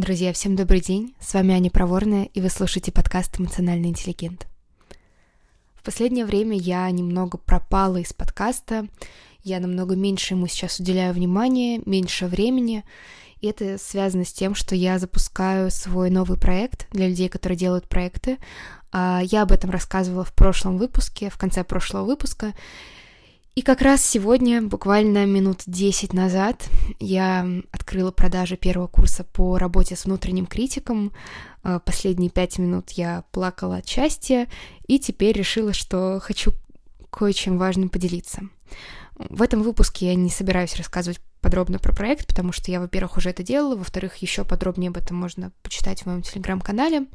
Друзья, всем добрый день. С вами Аня Проворная, и вы слушаете подкаст «Эмоциональный интеллигент». В последнее время я немного пропала из подкаста, я намного меньше ему сейчас уделяю внимания, меньше времени, и это связано с тем, что я запускаю свой новый проект для людей, которые делают проекты. А, я об этом рассказывала в прошлом выпуске, в конце прошлого выпуска, и как раз сегодня, буквально минут 10 назад, я открыла продажи первого курса по работе с внутренним критиком. А, последние пять минут я плакала от счастья, и теперь решила, что хочу кое-чем важным поделиться. В этом выпуске я не собираюсь рассказывать подробно про проект, потому что я, во-первых, уже это делала, во-вторых, еще подробнее об этом можно почитать в моем телеграм-канале.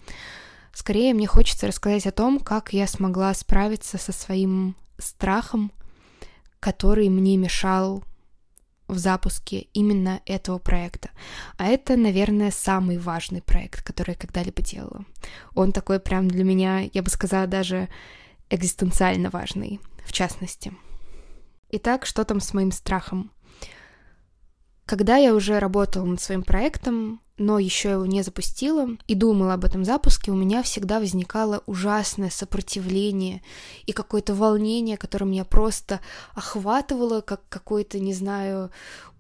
Скорее, мне хочется рассказать о том, как я смогла справиться со своим страхом который мне мешал в запуске именно этого проекта. А это, наверное, самый важный проект, который я когда-либо делала. Он такой прям для меня, я бы сказала, даже экзистенциально важный, в частности. Итак, что там с моим страхом? Когда я уже работала над своим проектом, но еще его не запустила и думала об этом запуске, у меня всегда возникало ужасное сопротивление и какое-то волнение, которое меня просто охватывало, как какой-то, не знаю,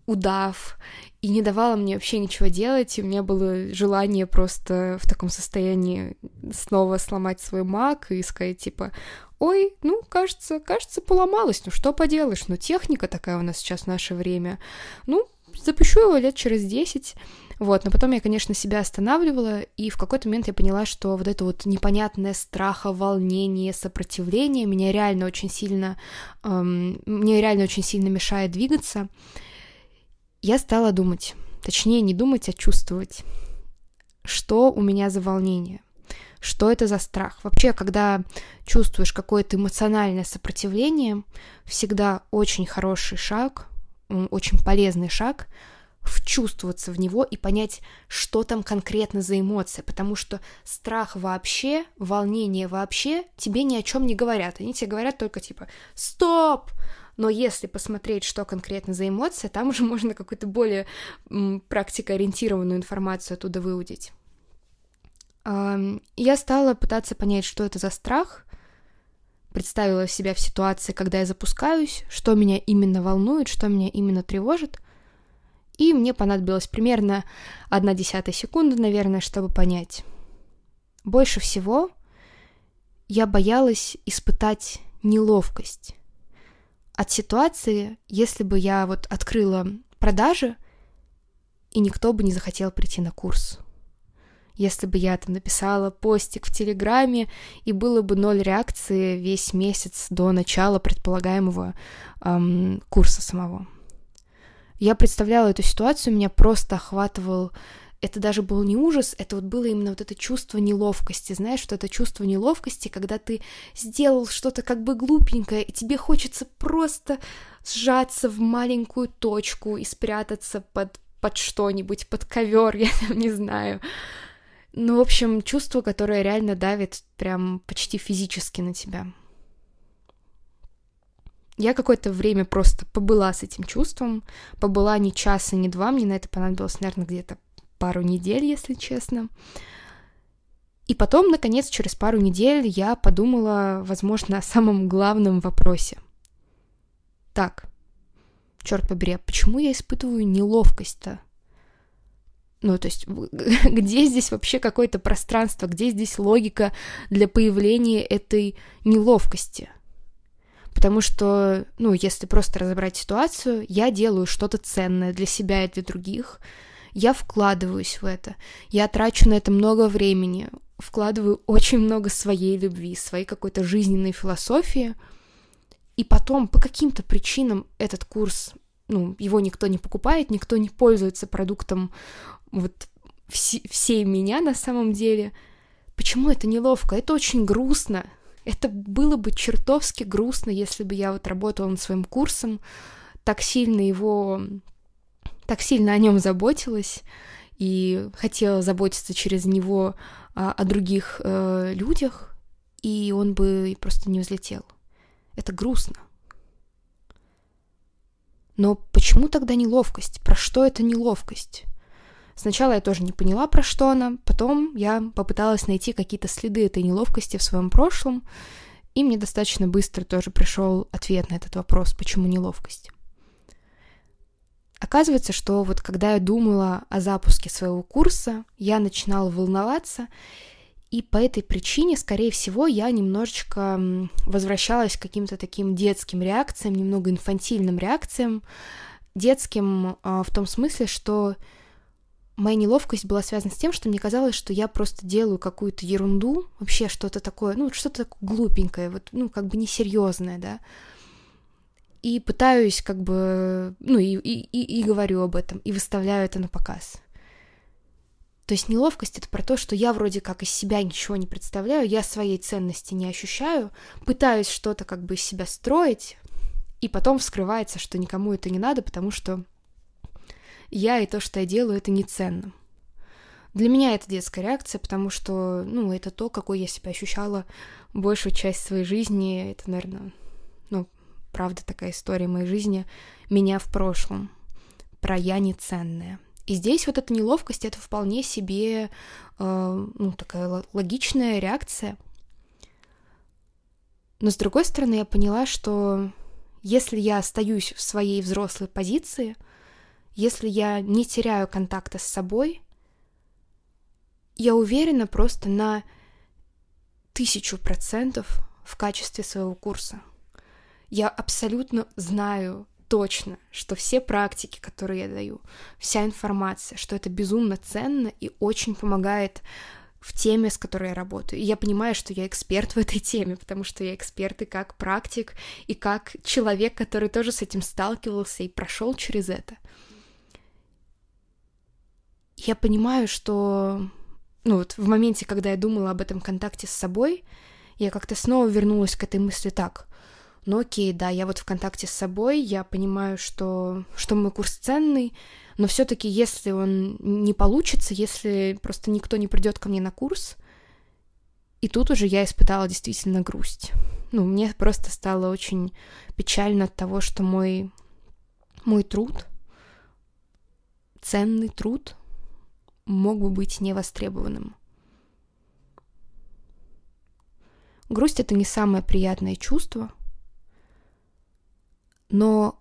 удав, и не давала мне вообще ничего делать, и у меня было желание просто в таком состоянии снова сломать свой маг и сказать, типа, ой, ну, кажется, кажется, поломалось, ну, что поделаешь, ну, техника такая у нас сейчас в наше время, ну, запущу его лет через 10. Вот, но потом я, конечно, себя останавливала, и в какой-то момент я поняла, что вот это вот непонятное страха, волнение, сопротивление меня реально очень сильно, эм, мне реально очень сильно мешает двигаться. Я стала думать, точнее не думать, а чувствовать, что у меня за волнение, что это за страх. Вообще, когда чувствуешь какое-то эмоциональное сопротивление, всегда очень хороший шаг очень полезный шаг вчувствоваться в него и понять, что там конкретно за эмоция, потому что страх вообще, волнение вообще тебе ни о чем не говорят. Они тебе говорят только типа «Стоп!», но если посмотреть, что конкретно за эмоция, там уже можно какую-то более практикоориентированную информацию оттуда выудить. Я стала пытаться понять, что это за страх, представила себя в ситуации, когда я запускаюсь, что меня именно волнует, что меня именно тревожит. И мне понадобилось примерно одна десятая секунда, наверное, чтобы понять. Больше всего я боялась испытать неловкость от ситуации, если бы я вот открыла продажи, и никто бы не захотел прийти на курс если бы я там написала постик в Телеграме, и было бы ноль реакции весь месяц до начала предполагаемого эм, курса самого. Я представляла эту ситуацию, меня просто охватывал это даже был не ужас, это вот было именно вот это чувство неловкости, знаешь, вот это чувство неловкости, когда ты сделал что-то как бы глупенькое, и тебе хочется просто сжаться в маленькую точку и спрятаться под, под что-нибудь, под ковер, я там не знаю. Ну, в общем, чувство, которое реально давит прям почти физически на тебя. Я какое-то время просто побыла с этим чувством, побыла ни часа, ни два, мне на это понадобилось, наверное, где-то пару недель, если честно. И потом, наконец, через пару недель я подумала, возможно, о самом главном вопросе. Так, черт побери, а почему я испытываю неловкость-то? Ну, то есть, где здесь вообще какое-то пространство, где здесь логика для появления этой неловкости? Потому что, ну, если просто разобрать ситуацию, я делаю что-то ценное для себя и для других, я вкладываюсь в это, я трачу на это много времени, вкладываю очень много своей любви, своей какой-то жизненной философии, и потом по каким-то причинам этот курс, ну, его никто не покупает, никто не пользуется продуктом вот все, всей меня на самом деле. Почему это неловко? Это очень грустно. Это было бы чертовски грустно, если бы я вот работала над своим курсом, так сильно его, так сильно о нем заботилась и хотела заботиться через него а, о других э, людях, и он бы просто не взлетел. Это грустно. Но почему тогда неловкость? Про что это неловкость? Сначала я тоже не поняла, про что она, потом я попыталась найти какие-то следы этой неловкости в своем прошлом, и мне достаточно быстро тоже пришел ответ на этот вопрос, почему неловкость. Оказывается, что вот когда я думала о запуске своего курса, я начинала волноваться, и по этой причине, скорее всего, я немножечко возвращалась к каким-то таким детским реакциям, немного инфантильным реакциям, детским а, в том смысле, что моя неловкость была связана с тем, что мне казалось, что я просто делаю какую-то ерунду, вообще что-то такое, ну, что-то глупенькое, вот, ну, как бы несерьезное, да, и пытаюсь как бы, ну, и, и, и, и говорю об этом, и выставляю это на показ. То есть неловкость это про то, что я вроде как из себя ничего не представляю, я своей ценности не ощущаю, пытаюсь что-то как бы из себя строить, и потом вскрывается, что никому это не надо, потому что я и то, что я делаю, это не ценно. Для меня это детская реакция, потому что, ну, это то, какой я себя ощущала большую часть своей жизни. Это, наверное, ну, правда такая история моей жизни. Меня в прошлом. Про я неценная. И здесь вот эта неловкость, это вполне себе, э, ну, такая логичная реакция. Но с другой стороны, я поняла, что если я остаюсь в своей взрослой позиции, если я не теряю контакта с собой, я уверена просто на тысячу процентов в качестве своего курса. Я абсолютно знаю точно, что все практики, которые я даю, вся информация, что это безумно ценно и очень помогает в теме, с которой я работаю. И я понимаю, что я эксперт в этой теме, потому что я эксперт и как практик, и как человек, который тоже с этим сталкивался и прошел через это я понимаю, что ну вот в моменте, когда я думала об этом контакте с собой, я как-то снова вернулась к этой мысли так. Ну окей, да, я вот в контакте с собой, я понимаю, что, что мой курс ценный, но все-таки если он не получится, если просто никто не придет ко мне на курс, и тут уже я испытала действительно грусть. Ну, мне просто стало очень печально от того, что мой, мой труд, ценный труд, мог бы быть невостребованным. Грусть — это не самое приятное чувство, но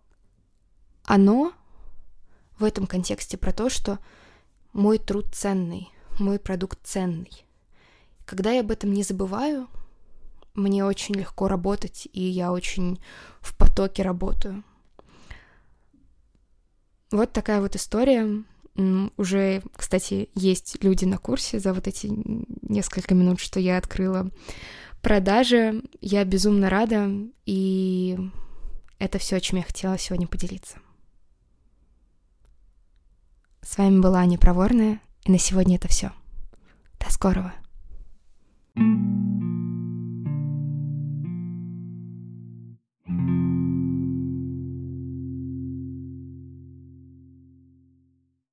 оно в этом контексте про то, что мой труд ценный, мой продукт ценный. Когда я об этом не забываю, мне очень легко работать, и я очень в потоке работаю. Вот такая вот история. Уже, кстати, есть люди на курсе за вот эти несколько минут, что я открыла продажи. Я безумно рада, и это все, чем я хотела сегодня поделиться. С вами была Аня Проворная, и на сегодня это все. До скорого!